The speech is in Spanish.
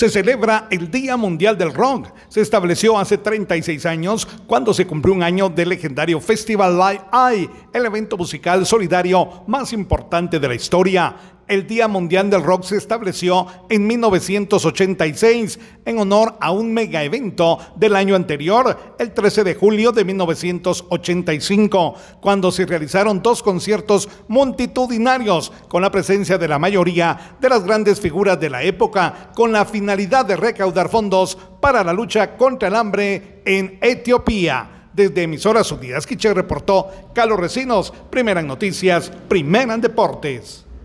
se celebra el Día Mundial del Rock. Se estableció hace 36 años cuando se cumplió un año del legendario Festival Live Eye, el evento musical solidario más importante de la historia el Día Mundial del Rock se estableció en 1986 en honor a un mega evento del año anterior, el 13 de julio de 1985, cuando se realizaron dos conciertos multitudinarios con la presencia de la mayoría de las grandes figuras de la época, con la finalidad de recaudar fondos para la lucha contra el hambre en Etiopía. Desde Emisoras Unidas, Quiche reportó Carlos Recinos, primera en noticias, primera en deportes.